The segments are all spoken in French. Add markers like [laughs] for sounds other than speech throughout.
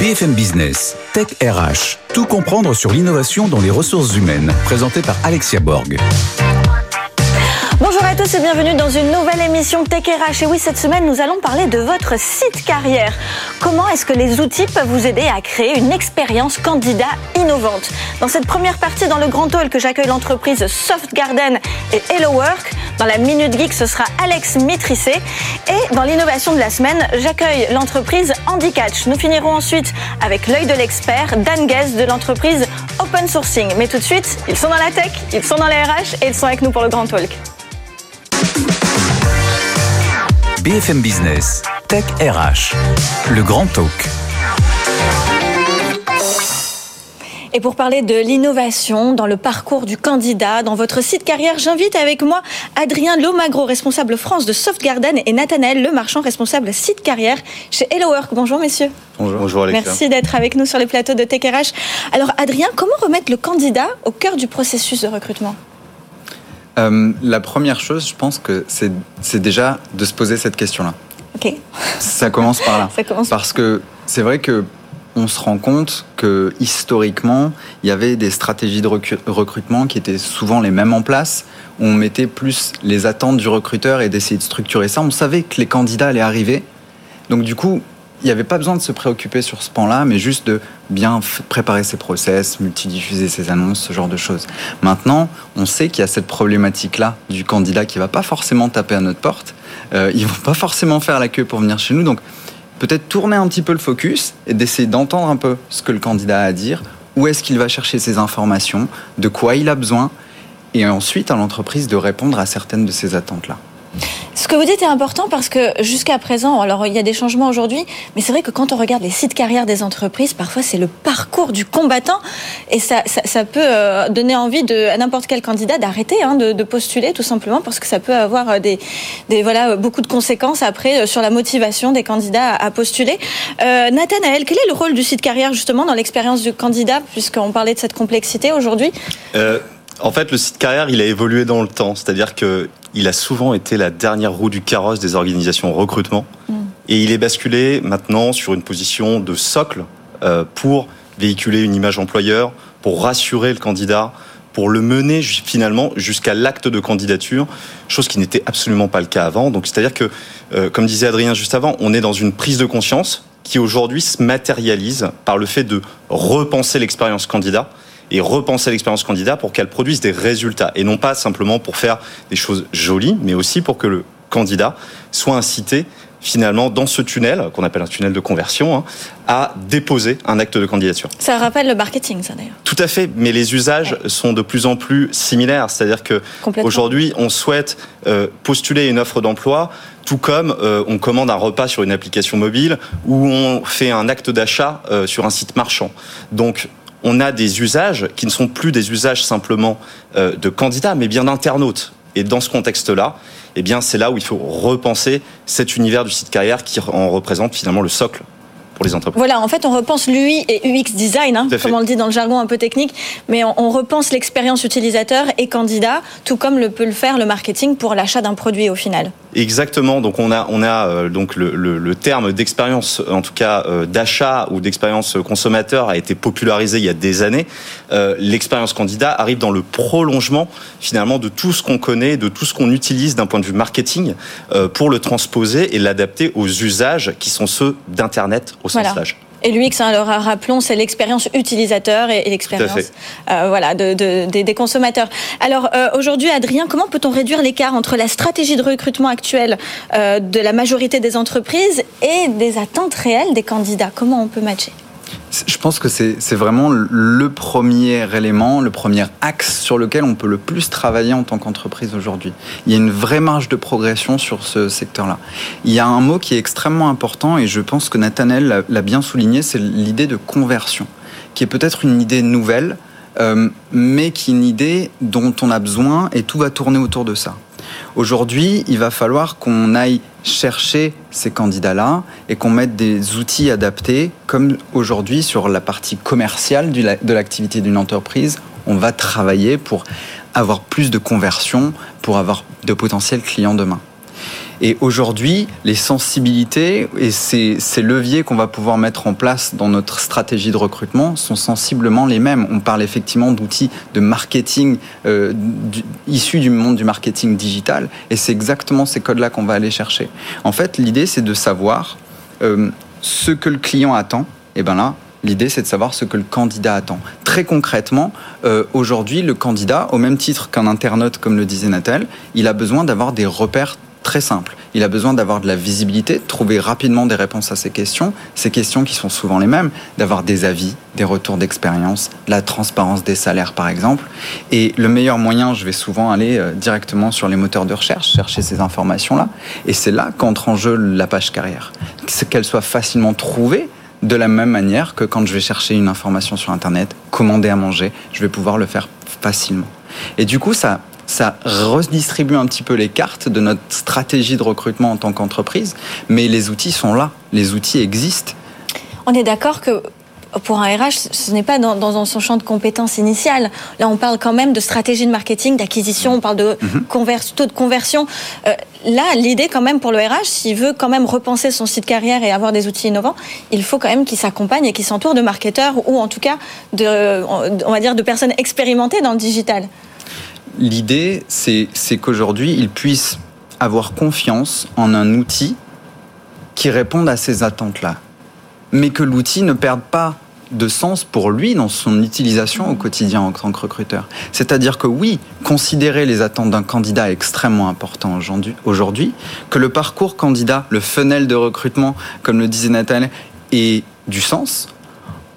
BFM Business, Tech RH, tout comprendre sur l'innovation dans les ressources humaines, présenté par Alexia Borg. Bonjour à tous et bienvenue dans une nouvelle émission Tech RH. Et oui, cette semaine, nous allons parler de votre site carrière. Comment est-ce que les outils peuvent vous aider à créer une expérience candidat innovante? Dans cette première partie, dans le grand hall que j'accueille l'entreprise Soft Garden et Hello Work. Dans la Minute Geek, ce sera Alex Maîtrissé. Et dans l'innovation de la semaine, j'accueille l'entreprise Handicatch. Nous finirons ensuite avec l'œil de l'expert, Dan Guez de l'entreprise Open Sourcing. Mais tout de suite, ils sont dans la tech, ils sont dans les RH et ils sont avec nous pour le grand talk. BFM Business, Tech RH, le grand talk. Et pour parler de l'innovation dans le parcours du candidat, dans votre site carrière, j'invite avec moi Adrien Lomagro, responsable France de Soft Garden, et Nathanaël Le Marchand, responsable site carrière chez Hello Work. Bonjour messieurs. Bonjour, Bonjour Alexia. Merci d'être avec nous sur les plateaux de TKRH. Alors Adrien, comment remettre le candidat au cœur du processus de recrutement? Euh, la première chose, je pense que c'est déjà de se poser cette question-là. Ok. Ça commence par là. [laughs] Ça commence. Parce que c'est vrai que on se rend compte que historiquement, il y avait des stratégies de recrutement qui étaient souvent les mêmes en place. On mettait plus les attentes du recruteur et d'essayer de structurer ça. On savait que les candidats allaient arriver. Donc du coup, il n'y avait pas besoin de se préoccuper sur ce pan-là, mais juste de bien préparer ses process, multidiffuser ses annonces, ce genre de choses. Maintenant, on sait qu'il y a cette problématique-là du candidat qui va pas forcément taper à notre porte. Euh, ils vont pas forcément faire la queue pour venir chez nous. Donc, peut-être tourner un petit peu le focus et d'essayer d'entendre un peu ce que le candidat a à dire, où est-ce qu'il va chercher ses informations, de quoi il a besoin, et ensuite à l'entreprise de répondre à certaines de ces attentes-là. Ce que vous dites est important parce que jusqu'à présent, alors il y a des changements aujourd'hui, mais c'est vrai que quand on regarde les sites carrières des entreprises, parfois c'est le parcours du combattant et ça, peut euh, donner envie à n'importe quel candidat d'arrêter hein, de, postuler tout simplement parce que ça peut avoir euh, des, voilà beaucoup de conséquences après euh, sur la motivation des candidats à, postuler. Euh, Nathanaël, quel est le rôle du site carrière justement dans l'expérience du candidat puisqu'on parlait de cette complexité aujourd'hui? En fait, le site carrière, il a évolué dans le temps. C'est-à-dire que il a souvent été la dernière roue du carrosse des organisations recrutement. Mm. Et il est basculé maintenant sur une position de socle euh, pour véhiculer une image employeur, pour rassurer le candidat, pour le mener finalement jusqu'à l'acte de candidature, chose qui n'était absolument pas le cas avant. Donc c'est-à-dire que, euh, comme disait Adrien juste avant, on est dans une prise de conscience qui aujourd'hui se matérialise par le fait de repenser l'expérience candidat et repenser l'expérience candidat pour qu'elle produise des résultats et non pas simplement pour faire des choses jolies, mais aussi pour que le candidat soit incité finalement dans ce tunnel, qu'on appelle un tunnel de conversion, hein, à déposer un acte de candidature. Ça rappelle le marketing, ça d'ailleurs. Tout à fait, mais les usages sont de plus en plus similaires. C'est-à-dire que aujourd'hui, on souhaite euh, postuler une offre d'emploi, tout comme euh, on commande un repas sur une application mobile ou on fait un acte d'achat euh, sur un site marchand. Donc on a des usages qui ne sont plus des usages simplement euh, de candidats, mais bien d'internautes. Et dans ce contexte-là, eh bien, c'est là où il faut repenser cet univers du site carrière qui en représente finalement le socle pour les entreprises. Voilà, en fait, on repense l'UI et UX design, hein, comme on le dit dans le jargon un peu technique, mais on, repense l'expérience utilisateur et candidat, tout comme le peut le faire le marketing pour l'achat d'un produit au final. Exactement. Donc on a on a euh, donc le, le, terme d'expérience, en tout cas euh, d'achat ou d'expérience consommateur, a été popularisé il y a des années. Euh, l'expérience candidat arrive dans le prolongement finalement de tout ce qu'on connaît, de tout ce qu'on utilise d'un point de vue marketing pour le transposer et l'adapter aux usages qui sont ceux d'internet au sens large. Et l'UX, hein, alors rappelons, c'est l'expérience utilisateur et, l'expérience euh, voilà, de, des consommateurs. Alors euh, aujourd'hui, Adrien, comment peut-on réduire l'écart entre la stratégie de recrutement actuelle euh, de la majorité des entreprises et des attentes réelles des candidats? Comment on peut matcher? Je pense que c'est vraiment le premier élément, le premier axe sur lequel on peut le plus travailler en tant qu'entreprise aujourd'hui. Il y a une vraie marge de progression sur ce secteur-là. Il y a un mot qui est extrêmement important et je pense que Nathanaël l'a bien souligné, c'est l'idée de conversion, qui est peut-être une idée nouvelle, euh, mais qui est une idée dont on a besoin et tout va tourner autour de ça. Aujourd'hui, il va falloir qu'on aille chercher ces candidats-là et qu'on mette des outils adaptés, comme aujourd'hui sur la partie commerciale de l'activité d'une entreprise, on va travailler pour avoir plus de conversion, pour avoir de potentiels clients demain. Et aujourd'hui, les sensibilités et ces, leviers qu'on va pouvoir mettre en place dans notre stratégie de recrutement sont sensiblement les mêmes. On parle effectivement d'outils de marketing euh, issus du monde du marketing digital, et c'est exactement ces codes-là qu'on va aller chercher. En fait, l'idée, c'est de savoir euh, ce que le client attend. Et ben là, L'idée, c'est de savoir ce que le candidat attend. Très concrètement, euh, aujourd'hui, le candidat, au même titre qu'un internaute, comme le disait Nathalie, il a besoin d'avoir des repères très simple. Il a besoin d'avoir de la visibilité, de trouver rapidement des réponses à ces questions, ces questions qui sont souvent les mêmes, d'avoir des avis, des retours d'expérience, la transparence des salaires par exemple. Et le meilleur moyen, je vais souvent aller euh, directement sur les moteurs de recherche, chercher ces informations-là. Et c'est là qu'entre en jeu la page carrière. Qu'elle soit facilement trouvée de la même manière que quand je vais chercher une information sur Internet, commander à manger, je vais pouvoir le faire facilement. Et du coup, ça, ça redistribue un petit peu les cartes de notre stratégie de recrutement en tant qu'entreprise, mais les outils sont là, les outils existent. On est d'accord que pour un RH, ce n'est pas dans, son champ de compétences initial. Là, on parle quand même de stratégie de marketing, d'acquisition, on parle de mhm. taux de conversion. Euh, là, l'idée quand même pour le RH, s'il veut quand même repenser son site carrière et avoir des outils innovants, il faut quand même qu'il s'accompagne et qu'il s'entoure de marketeurs ou en tout cas de, on va dire, de personnes expérimentées dans le digital. L'idée, c'est qu'aujourd'hui, ils puissent avoir confiance en un outil qui réponde à ces attentes-là. Mais que l'outil ne perde pas de sens pour lui dans son utilisation au quotidien en tant que recruteur. C'est-à-dire que oui, considérer les attentes d'un candidat est extrêmement important aujourd'hui, que le parcours candidat, le funnel de recrutement, comme le disait Nathalie, ait du sens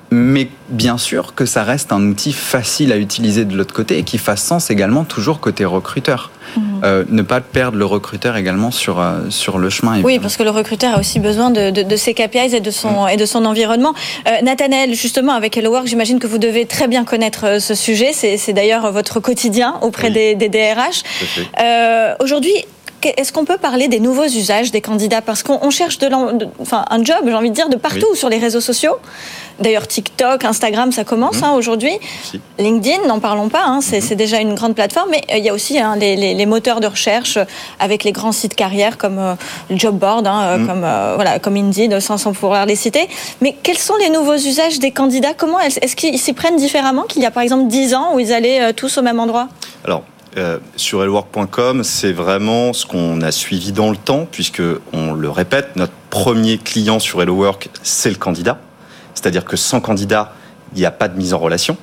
mais bien sûr que ça reste un outil facile à utiliser de l'autre côté et qui fasse sens également toujours côté recruteur. Mhm. Euh, ne pas perdre le recruteur également sur, euh, sur le chemin. Oui, parce que le recruteur a aussi besoin de, de, ses KPIs et de son, mhm. et de son environnement. Euh, Nathanaël, justement, avec Hello Work, j'imagine que vous devez très bien connaître euh, ce sujet. C'est d'ailleurs votre quotidien auprès des, des, DRH. Aujourd'hui, est-ce qu'on peut parler des nouveaux usages des candidats? Parce qu'on cherche de, enfin, un job, j'ai envie de dire, de partout sur les réseaux sociaux. D'ailleurs, TikTok, Instagram, ça commence mhm. hein, aujourd'hui. LinkedIn, n'en parlons pas, hein, mhm. c'est déjà une grande plateforme. Mais euh, il y a aussi hein, les, moteurs de recherche avec les grands sites carrières comme euh, le Job Board, euh, mhm. comme, voilà, comme Indeed, sans, sans pouvoir les citer. Mais quels sont les nouveaux usages des candidats? Comment Est-ce qu'ils s'y prennent différemment qu'il y a par exemple 10 ans où ils allaient tous au même endroit? Alors, euh, sur elwork.com, c'est vraiment ce qu'on a suivi dans le temps, puisque on le répète, notre premier client sur Hello Work, c'est le candidat. C'est-à-dire que sans candidat, il n'y a pas de mise en relation.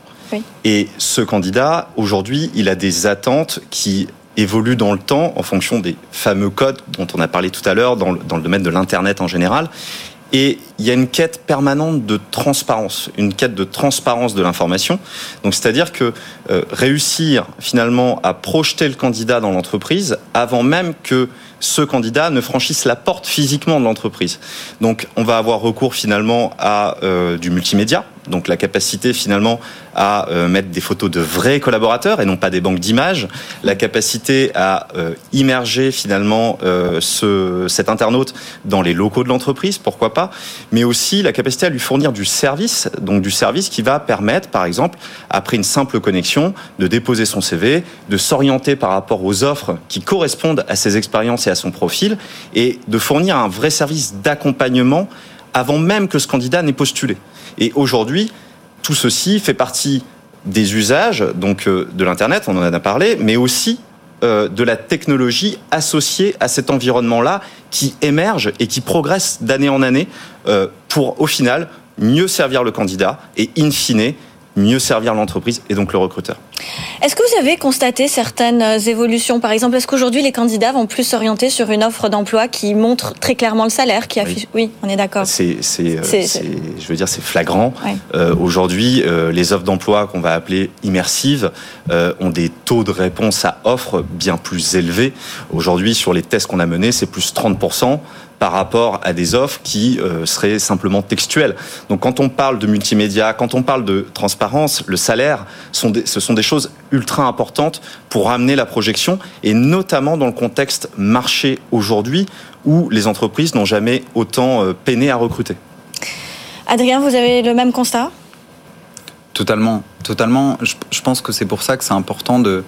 Et ce candidat, aujourd'hui, il a des attentes qui évoluent dans le temps en fonction des fameux codes dont on a parlé tout à l'heure dans le domaine de l'Internet en général. Et il y a une quête permanente de transparence, une quête de transparence de l'information. Donc, c'est-à-dire que euh, réussir finalement à projeter le candidat dans l'entreprise avant même que ce candidat ne franchisse la porte physiquement de l'entreprise. Donc, on va avoir recours finalement à euh, du multimédia, donc la capacité finalement à euh, mettre des photos de vrais collaborateurs et non pas des banques d'images, la capacité à euh, immerger finalement euh, ce, cet internaute dans les locaux de l'entreprise, pourquoi pas, mais aussi la capacité à lui fournir du service, donc du service qui va permettre par exemple, après une simple connexion, de déposer son CV, de s'orienter par rapport aux offres qui correspondent à ses expériences et à son profil, et de fournir un vrai service d'accompagnement avant même que ce candidat n'ait postulé. Et aujourd'hui, tout ceci fait partie des usages donc euh, de l'internet, on en a parlé, mais aussi euh, de la technologie associée à cet environnement-là qui émerge et qui progresse d'année en année euh, pour au final mieux servir le candidat et in fine mieux servir l'entreprise et donc le recruteur. Est-ce que vous avez constaté certaines euh, évolutions? Par exemple, est-ce qu'aujourd'hui les candidats vont plus s'orienter sur une offre d'emploi qui montre très clairement le salaire, qui affiche? Oui, on est d'accord. C'est, c'est, je veux dire, c'est flagrant. Euh, aujourd'hui, euh, les offres d'emploi qu'on va appeler immersives ont des taux de réponse à offre bien plus élevés. Aujourd'hui, sur les tests qu'on a menés, c'est plus 30% par rapport à des offres qui euh, seraient simplement textuelles. Donc quand on parle de multimédia, quand on parle de transparence, le salaire, sont ce sont des choses ultra importantes pour amener la projection, et notamment dans le contexte marché aujourd'hui, où les entreprises n'ont jamais autant euh, peiné à recruter. Adrien, vous avez le même constat? Totalement, totalement. je pense que c'est pour ça que c'est important de,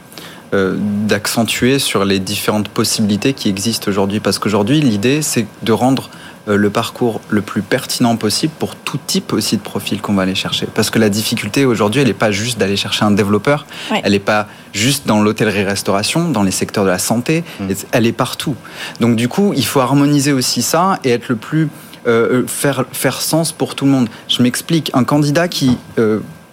euh, d'accentuer sur les différentes possibilités qui existent aujourd'hui. Parce qu'aujourd'hui, l'idée, c'est de rendre euh, le parcours le plus pertinent possible pour tout type aussi de profil qu'on va aller chercher. Parce que la difficulté aujourd'hui, elle n'est pas juste d'aller chercher un développeur, elle n'est pas juste dans l'hôtellerie-restauration, dans les secteurs de la santé, mm. elle est partout. Donc du coup, il faut harmoniser aussi ça et être le plus... Euh, faire, faire sens pour tout le monde. Je m'explique, un candidat qui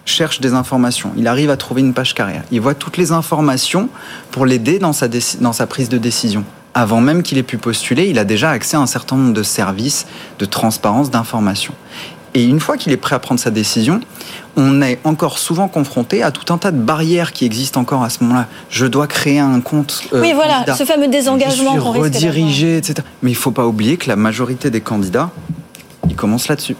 cherche des informations, il arrive à trouver une page carrière, il voit toutes les informations pour l'aider dans sa, dans sa prise de décision. Avant même qu'il ait pu postuler, il a déjà accès à un certain nombre de services, de transparence, d'informations. Et une fois qu'il est prêt à prendre sa décision, on est encore souvent confronté à tout un tas de barrières qui existent encore à ce moment-là. Je dois créer un compte. Euh, oui, voilà, ce fameux désengagement. Je suis redirigé, etc. Mais il ne faut pas oublier que la majorité des candidats, ils commencent là-dessus.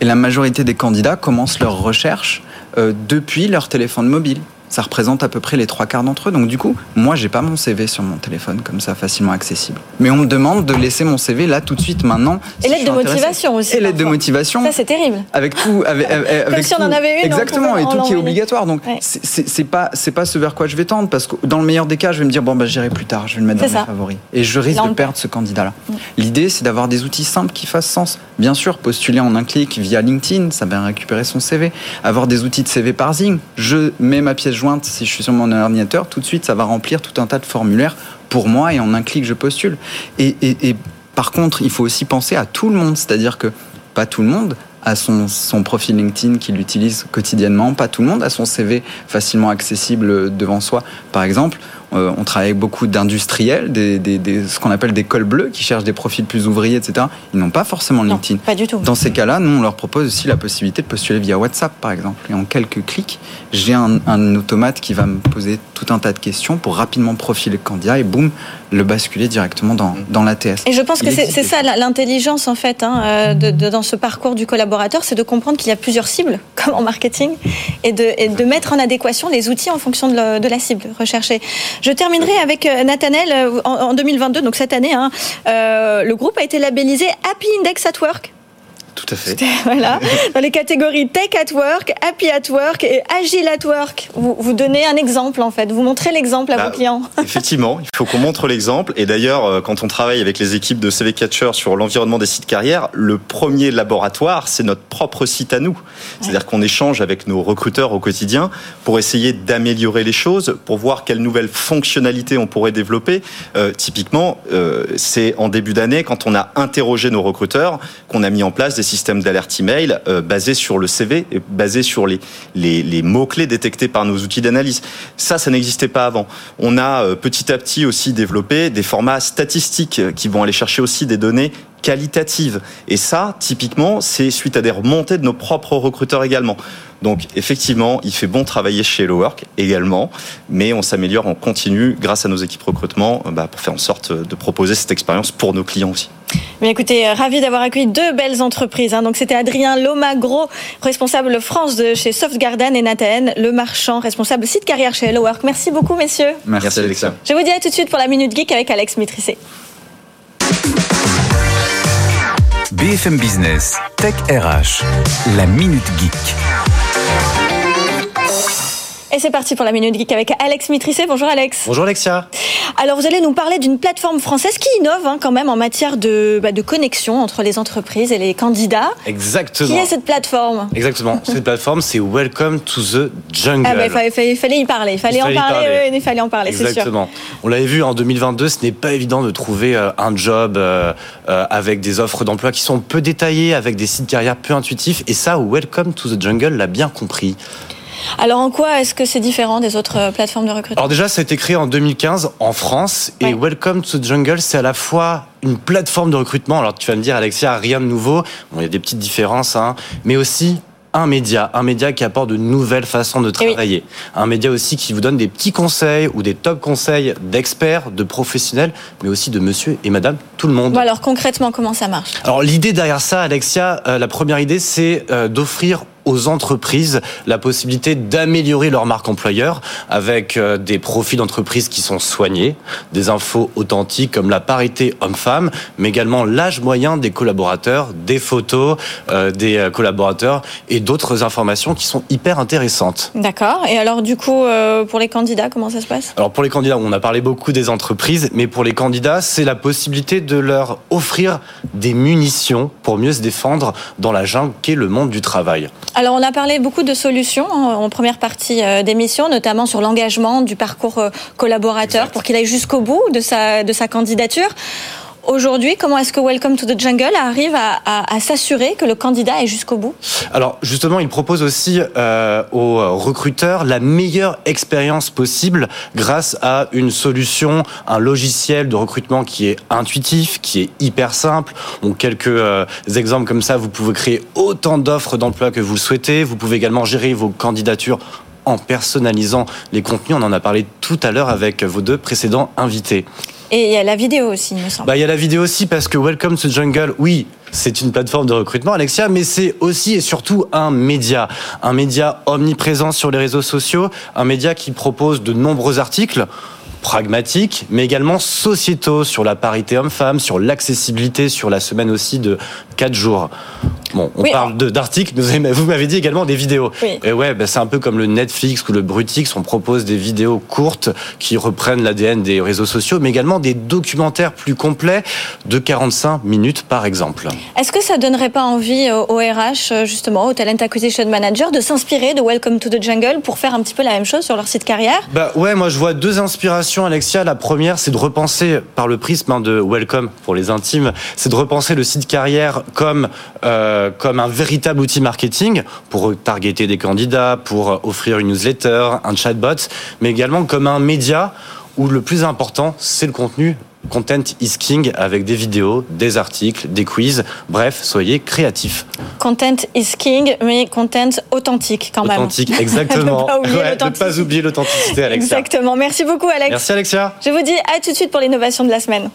Et la majorité des candidats commencent leur recherche euh, depuis leur téléphone mobile ça représente à peu près les trois quarts d'entre eux. Donc du coup, moi, j'ai pas mon CV sur mon téléphone comme ça, facilement accessible. Mais on me demande de laisser mon CV là tout de suite maintenant. Et l'aide de motivation aussi. Et l'aide de motivation. Ça, c'est terrible. Avec tout, avec, comme si on en avait une. Exactement, et tout qui est obligatoire. Donc c'est pas c'est pas ce vers quoi je vais tendre parce que dans le meilleur des cas, je vais me dire bon bah j'irai plus tard, je vais le mettre dans mes favoris et je risque de perdre ce candidat-là. Mm. L'idée, c'est d'avoir des outils simples qui fassent sens. Bien sûr, postuler en un clic via LinkedIn, ça va récupérer son CV. Avoir des outils de CV parsing. Je mets ma pièce jointe, si je suis sur mon ordinateur, tout de suite, ça va remplir tout un tas de formulaires pour moi et en un clic, je postule. Et, et par contre, il faut aussi penser à tout le monde, c'est-à-dire que pas tout le monde a son, son profil LinkedIn qu'il utilise quotidiennement, pas tout le monde a son CV facilement accessible devant soi. Par exemple, euh, on travaille avec beaucoup d'industriels, des, ce qu'on appelle des cols bleus, qui cherchent des profils plus ouvriers, etc. Ils n'ont pas forcément LinkedIn. pas du tout. Dans ces cas-là, nous, on leur propose aussi la possibilité de postuler via WhatsApp, par exemple. Et en quelques clics, j'ai un, automate qui va me poser tout un tas de questions pour rapidement profiler le candidat et boum, le basculer directement dans, dans l'ATS. Et je pense que c'est ça l'intelligence, en fait, hein, euh, de, dans ce parcours du collaborateur, c'est de comprendre qu'il y a plusieurs cibles, [laughs] comme en marketing, et de, et de mettre en adéquation les outils en fonction de, de la cible recherchée. Je terminerai avec euh, Nathanel euh, en 2022, donc cette année. Hein, euh, le groupe a été labellisé Happy Index at Work. Tout à fait. [laughs] Voilà. [laughs] Dans les catégories Tech at Work, Happy at Work et Agile at Work. Vous, vous donnez un exemple, en fait. Vous montrez l'exemple à vos bah, clients. [laughs] Effectivement, il faut qu'on montre l'exemple. Et d'ailleurs, euh, quand on travaille avec les équipes de CV Catcher sur l'environnement des sites carrières, le premier laboratoire, c'est notre propre site à nous. C'est-à-dire qu'on échange avec nos recruteurs au quotidien pour essayer d'améliorer les choses, pour voir quelles nouvelles fonctionnalités on pourrait développer. Euh, typiquement, euh, c'est en début d'année, quand on a interrogé nos recruteurs, qu'on a mis en place des systèmes d'alerte email euh, basés sur le CV et basés sur les, mots-clés détectés par nos outils d'analyse. Ça, ça n'existait pas avant. On a euh, petit à petit aussi développé des formats statistiques qui vont aller chercher aussi des données qualitatives. Et ça, typiquement, c'est suite à des remontées de nos propres recruteurs également. Donc effectivement, il fait bon travailler chez Hello Work également, mais on s'améliore en continu grâce à nos équipes recrutement euh, bah, pour faire en sorte de proposer cette expérience pour nos clients aussi. Mais écoutez, euh, ravi d'avoir accueilli deux belles entreprises. Hein. Donc c'était Adrien Lomagro, responsable France de chez Softgarden, et Nathan Le Marchand, responsable site carrière chez Hello Work. Merci beaucoup, messieurs. Merci, Alexa. Je vous dis à tout de suite pour la Minute Geek avec Alex Mitrissé. BFM Business, Tech RH, la Minute Geek. Et c'est parti pour la Minute Geek avec Alex Mitrissé. Bonjour Alex. Bonjour Alexia. Alors vous allez nous parler d'une plateforme française qui innove hein, quand même en matière de, bah, de connexion entre les entreprises et les candidats. Exactement. Qui est cette plateforme? Exactement. [laughs] cette plateforme, c'est Welcome to the Jungle. Ah bah, il, fallait, y parler. Il fallait, en, parler, il fallait en parler. Exactement. On l'avait vu en 2022, ce n'est pas évident de trouver euh, un job euh, euh, avec des offres d'emploi qui sont peu détaillées, avec des sites carrière peu intuitifs. Et ça, Welcome to the Jungle l'a bien compris. Alors en quoi est-ce que c'est différent des autres euh, plateformes de recrutement? Alors déjà, ça a été créé en 2015 en France et Welcome to Jungle, c'est à la fois une plateforme de recrutement. Alors tu vas me dire, Alexia, rien de nouveau. Bon, il y a des petites différences, hein, mais aussi un média, un média qui apporte de nouvelles façons de Eh travailler. Un média aussi qui vous donne des petits conseils ou des top conseils d'experts, de professionnels, mais aussi de monsieur et madame, tout le monde. Bon, alors concrètement, comment ça marche? Alors l'idée derrière ça, Alexia, euh, la première idée, c'est euh, d'offrir aux entreprises la possibilité d'améliorer leur marque employeur avec euh, des profils d'entreprise qui sont soignés, des infos authentiques comme la parité homme-femme, mais également l'âge moyen des collaborateurs, des photos euh, des euh, collaborateurs et d'autres informations qui sont hyper intéressantes. D'accord. Et alors du coup, euh, pour les candidats, comment ça se passe? Alors pour les candidats, on a parlé beaucoup des entreprises, mais pour les candidats, c'est la possibilité de leur offrir des munitions pour mieux se défendre dans la jungle qu'est le monde du travail. Alors on a parlé beaucoup de solutions en, en première partie euh, d'émission, notamment sur l'engagement du parcours euh, collaborateur pour qu'il aille jusqu'au bout de sa, de sa candidature. Aujourd'hui, comment est-ce que Welcome to the Jungle arrive à, s'assurer que le candidat est jusqu'au bout? Alors justement, il propose aussi euh, aux recruteurs la meilleure expérience possible grâce à une solution, un logiciel de recrutement qui est intuitif, qui est hyper simple. Donc quelques euh, exemples comme ça, vous pouvez créer autant d'offres d'emploi que vous souhaitez. Vous pouvez également gérer vos candidatures en personnalisant les contenus. On en a parlé tout à l'heure avec vos deux précédents invités. Et il y a la vidéo aussi, il me semble. Bah, il y a la vidéo aussi parce que Welcome to Jungle, oui, c'est une plateforme de recrutement, Alexia, mais c'est aussi et surtout un média. Un média omniprésent sur les réseaux sociaux, un média qui propose de nombreux articles pragmatiques, mais également sociétaux sur la parité homme-femme, sur l'accessibilité, sur la semaine aussi de 4 jours. Bon, on Oui, parle d'articles, mais vous avez- vous m'avez dit également des vidéos. Oui. Et ouais, bah, c'est un peu comme le Netflix ou le Brutix, on propose des vidéos courtes qui reprennent l'ADN des réseaux sociaux, mais également des documentaires plus complets de 45 minutes par exemple. Est-ce que ça donnerait pas envie au, au RH, euh, justement, au Talent Acquisition Manager, de s'inspirer de Welcome to the Jungle pour faire un petit peu la même chose sur leur site carrière? Bah ouais, moi je vois deux inspirations, Alexia. La première, c'est de repenser par le prisme hein, de Welcome pour les intimes, c'est de repenser le site carrière comme euh, comme un véritable outil marketing pour targeter des candidats, pour offrir une newsletter, un chatbot, mais également comme un média où le plus important, c'est le contenu. Content is king avec des vidéos, des articles, des quiz. Bref, soyez créatifs. Content is king, mais content authentique quand même. Authentique, [laughs] exactement. Ne pas Ouais, pas oublier l'authenticité, Alexia. Exactement. Merci beaucoup, Alex. Merci, Alexia. Je vous dis à tout de suite pour l'innovation de la semaine.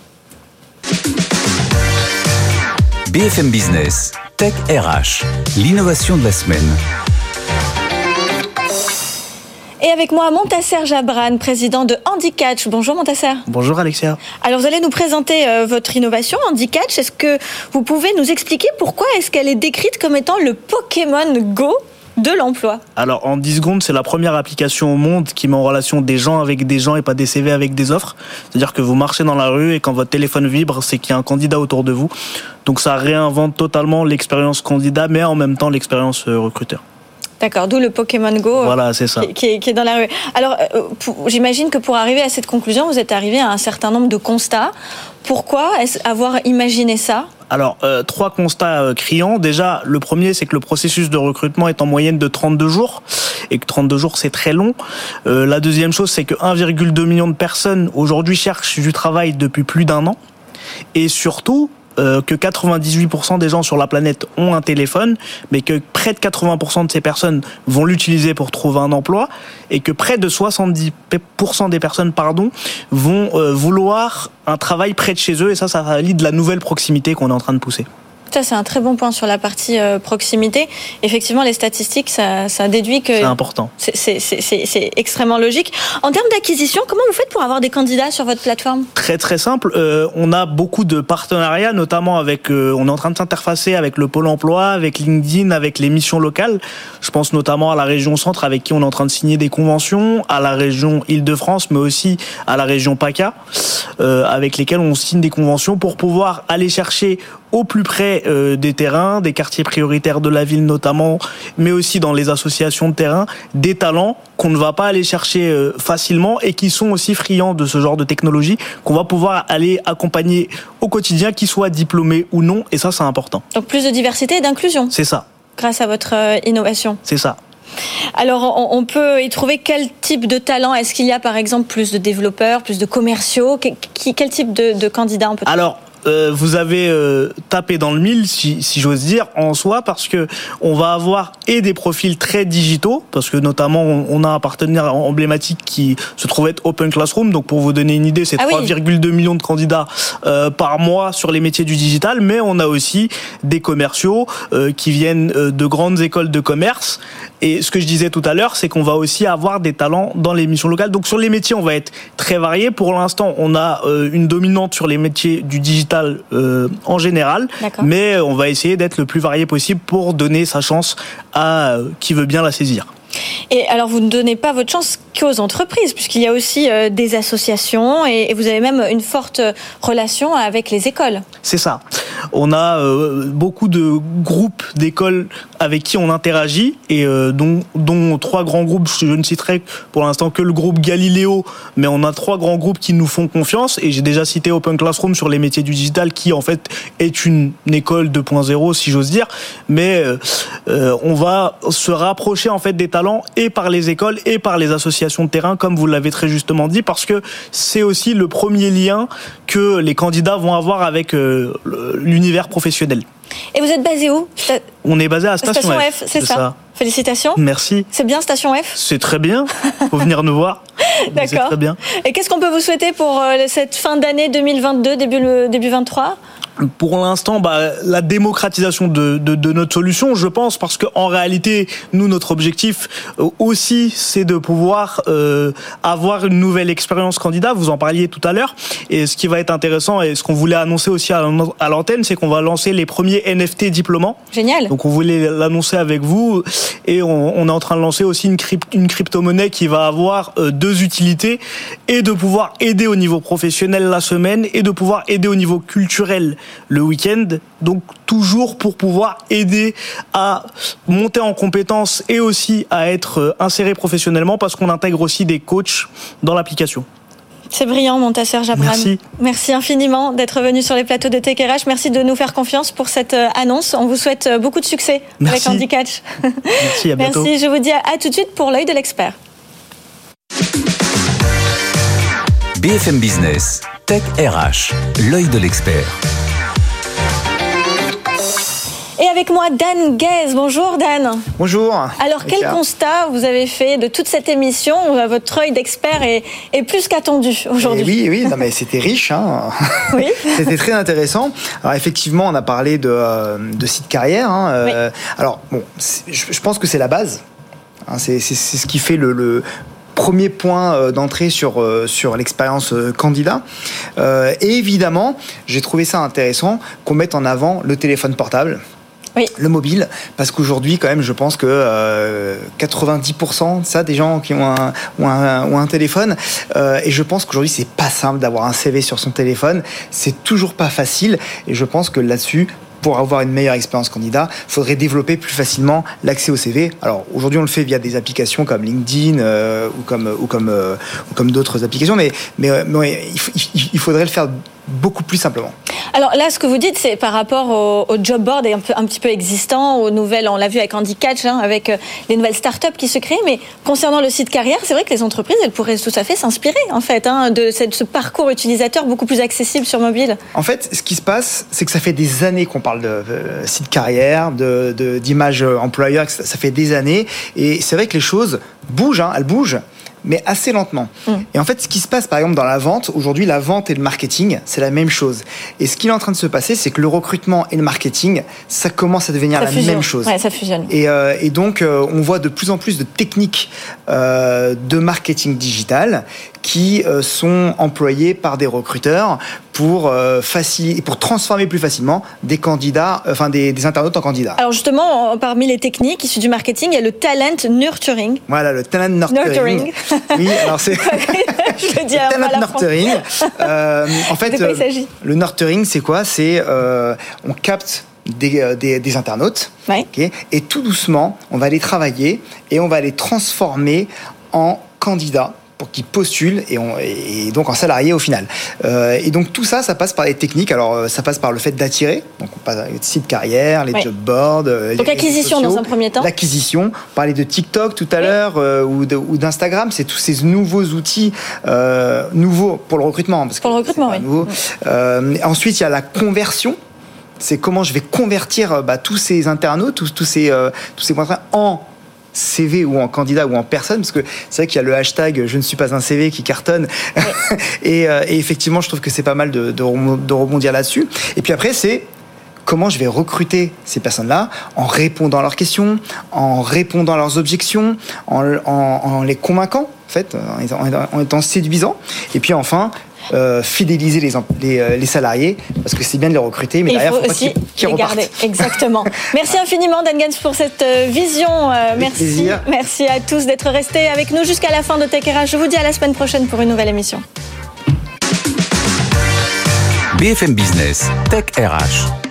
BFM Business, Tech RH, l'innovation de la semaine. Et avec moi, Montasser Jabran, président de Handicatch. Bonjour Montasser. Bonjour Alexia. Alors vous allez nous présenter euh, votre innovation Handicatch. Est-ce que vous pouvez nous expliquer pourquoi est-ce qu'elle est décrite comme étant le Pokémon Go? De l'emploi Alors en 10 secondes, c'est la première application au monde qui met en relation des gens avec des gens et pas des CV avec des offres. C'est-à-dire que vous marchez dans la rue et quand votre téléphone vibre, c'est qu'il y a un candidat autour de vous. Donc ça réinvente totalement l'expérience candidat, mais en même temps l'expérience euh, recruteur. D'accord, d'où le Pokémon Go. euh, Voilà, c'est ça. qui, qui est, qui est dans la rue. Alors, euh, pour- j'imagine que pour arriver à cette conclusion, vous êtes arrivé à un certain nombre de constats. Pourquoi avoir imaginé ça Alors, euh, trois constats euh, criants. Déjà, le premier, c'est que le processus de recrutement est en moyenne de 32 jours et que 32 jours, c'est très long. Euh, la deuxième chose, c'est que 1,2 million de personnes aujourd'hui cherchent du travail depuis plus d'un an. Et surtout, euh, que 98% des gens sur la planète ont un téléphone, mais que près de 80% de ces personnes vont l'utiliser pour trouver un emploi, et que près de 70% des personnes, pardon, vont euh, vouloir un travail près de chez eux, et ça, ça valide la nouvelle proximité qu'on est en train de pousser. Ça, c'est un très bon point sur la partie euh, proximité. Effectivement, les statistiques, ça, ça déduit que C'est important. c'est- extrêmement logique. En termes d'acquisition, comment vous faites pour avoir des candidats sur votre plateforme? Très très simple. Euh, on a beaucoup de partenariats, notamment avec. euh, on est en train de s'interfacer avec le pôle emploi, avec LinkedIn, avec les missions locales. Je pense notamment à la région Centre, avec qui on est en train de signer des conventions, à la région Île-de-France, mais aussi à la région PACA, avec lesquelles on signe des conventions pour pouvoir aller chercher au plus près euh, des terrains, des quartiers prioritaires de la ville notamment, mais aussi dans les associations de terrain, des talents qu'on ne va pas aller chercher euh, facilement et qui sont aussi friands de ce genre de technologie qu'on va pouvoir aller accompagner au quotidien, qu'ils soient diplômés ou non, et ça c'est important. Donc plus de diversité et d'inclusion C'est ça, grâce à votre euh, innovation. c'est ça. Alors, on peut y trouver quel type de talent? Est-ce qu'il y a par exemple plus de développeurs, plus de commerciaux? Quel type de, de candidats on peut Alors, euh, vous avez euh, tapé dans le mille, si, si j'ose dire, en soi, parce que on va avoir et des profils très digitaux, parce que notamment on, a un partenaire emblématique qui se trouve être Open Classroom. Donc pour vous donner une idée, c'est 3,2 ah millions de candidats euh, par mois sur les métiers du digital, mais on a aussi des commerciaux qui viennent de grandes écoles de commerce. Et ce que je disais tout à l'heure, c'est qu'on va aussi avoir des talents dans les missions locales. Donc sur les métiers, on va être très varié. Pour l'instant, on a une dominante sur les métiers du digital euh, en général, mais on va essayer d'être le plus varié possible pour donner sa chance à euh, qui veut bien la saisir. Et alors, vous ne donnez pas votre chance qu'aux entreprises, puisqu'il y a aussi euh, des associations et, vous avez même une forte relation avec les écoles. C'est ça. On a euh, beaucoup de groupes d'écoles avec qui on interagit et euh, dont, trois grands groupes. Je ne citerai pour l'instant que le groupe Galileo, mais on a trois grands groupes qui nous font confiance. Et j'ai déjà cité Open Classroom sur les métiers du digital, qui en fait est une école 2.0, si j'ose dire. Mais on va se rapprocher en fait des talents et par les écoles et par les associations de terrain, comme vous l'avez très justement dit, parce que c'est aussi le premier lien que les candidats vont avoir avec euh, l'univers professionnel. Et vous êtes basé où? On est basé à Station, Station F. c'est ça. Félicitations. Merci. C'est bien Station F? C'est très bien. Faut venir nous voir. [laughs] D'accord. Très bien. Et qu'est-ce qu'on peut vous souhaiter pour euh, cette fin d'année 2022, début, début 23 pour l'instant, bah, la démocratisation de, de, de, notre solution, je pense, parce qu'en réalité, nous, notre objectif euh, aussi, c'est de pouvoir euh, avoir une nouvelle expérience candidat. Vous en parliez tout à l'heure. Et ce qui va être intéressant et ce qu'on voulait annoncer aussi à, l'antenne, c'est qu'on va lancer les premiers NFT diplômants. Génial. Donc, on voulait l'annoncer avec vous. Et on, on, est en train de lancer aussi une, crypt, une crypto-monnaie qui va avoir euh, deux utilités et de pouvoir aider au niveau professionnel la semaine et de pouvoir aider au niveau culturel le week-end. Donc toujours pour pouvoir aider à monter en compétences et aussi à être euh, inséré professionnellement parce qu'on intègre aussi des coachs dans l'application. C'est brillant, Montasser Jabran. Merci. Merci infiniment d'être venu sur les plateaux de TKRH. Merci de nous faire confiance pour cette euh, annonce. On vous souhaite euh, beaucoup de succès avec Andy Catch. Merci, à [laughs] bientôt. Merci, je vous dis à tout de suite pour l'œil de l'expert. BFM Business, Tech RH, l'œil de l'expert. Et avec moi, Dan Guez. Bonjour, Dan. Bonjour. Alors, quel constat vous avez fait de toute cette émission Votre œil d'expert est, plus qu'attendu aujourd'hui? Eh oui, oui, non, mais c'était riche. Hein. Oui. [laughs] c'était très intéressant. Alors, effectivement, on a parlé de, euh, de site carrière. Hein, euh, alors, bon, je, pense que c'est la base. Hein, c'est ce qui fait le, premier point euh, d'entrée sur, sur l'expérience candidat. et évidemment, j'ai trouvé ça intéressant qu'on mette en avant le téléphone portable le mobile, parce qu'aujourd'hui, quand même, je pense que 90% de ça, des gens qui ont un, téléphone, euh, et je pense qu'aujourd'hui, c'est pas simple d'avoir un CV sur son téléphone, c'est toujours pas facile, et je pense que là-dessus, pour avoir une meilleure expérience candidat, il faudrait développer plus facilement l'accès au CV. Alors aujourd'hui, on le fait via des applications comme LinkedIn euh, ou comme ou comme euh, comme d'autres applications, mais mais, il, faudrait le faire beaucoup plus simplement. Alors là, ce que vous dites, c'est par rapport au, job board un, petit peu existant, aux nouvelles, on l'a vu avec Andy Catch, hein, avec euh, les nouvelles startups qui se créent. Mais concernant le site carrière, c'est vrai que les entreprises, elles pourraient tout à fait s'inspirer, en fait, hein, de ce parcours utilisateur beaucoup plus accessible sur mobile. En fait, ce qui se passe, c'est que ça fait des années qu'on parle de euh, site carrière, d'image de, employeur, ça fait des années. Et c'est vrai que les choses bougent, hein, elles bougent mais assez lentement. Mm. Et en fait, ce qui se passe par exemple dans la vente, aujourd'hui, la vente et le marketing, c'est la même chose. Et ce qui est en train de se passer, c'est que le recrutement et le marketing, ça commence à devenir la même chose. Ouais, ça fusionne. Et, euh, et donc, euh, on voit de plus en plus de techniques euh, de marketing digital qui euh, sont employées par des recruteurs pour euh, faciliter, pour transformer plus facilement des candidats, enfin des, des, internautes en candidats. Alors justement, parmi les techniques issues du marketing, il y a le talent nurturing. Voilà, le talent nurturing. Oui, alors c'est. [laughs] Je le dis à talent nurturing. Euh, en [laughs] fait, euh, le nurturing, c'est quoi? C'est on capte des, des, des internautes, et tout doucement, on va les travailler et on va les transformer en candidats pour qu'ils postulent et, on, et donc en salarié au final. Euh, et donc tout ça, ça passe par les techniques. Alors euh, ça passe par le fait d'attirer, donc on passe les sites carrière, les Ouais. job boards. euh, Donc acquisition dans un premier temps. L'acquisition. On parlait de TikTok tout à l'heure euh, ou d'Instagram. C'est tous ces nouveaux outils euh, nouveaux pour le recrutement. Parce Pour que le recrutement, oui. ensuite, il y a la conversion. C'est comment je vais convertir bah, tous ces internautes, tous, tous ces euh, tous ces points en CV ou en candidat ou en personne, parce que c'est vrai qu'il y a le hashtag je ne suis pas un CV qui cartonne. [laughs] et, euh, et effectivement, je trouve que c'est pas mal de, rebondir là-dessus. Et puis après, c'est comment je vais recruter ces personnes-là en répondant à leurs questions, en répondant à leurs objections, en, en- en les convainquant, en fait, en étant, en étant séduisant. Et puis enfin, euh, fidéliser les, euh, les salariés, parce que c'est bien de les recruter, mais Et il derrière, faut faut pas aussi qu'ils qu'ils les repartent. garder. Exactement. [laughs] Merci infiniment, Dan Gens, pour cette euh, vision. Euh, merci. plaisir. Merci à tous d'être restés avec nous jusqu'à la fin de Tech RH. Je vous dis à la semaine prochaine pour une nouvelle émission. BFM Business, Tech RH.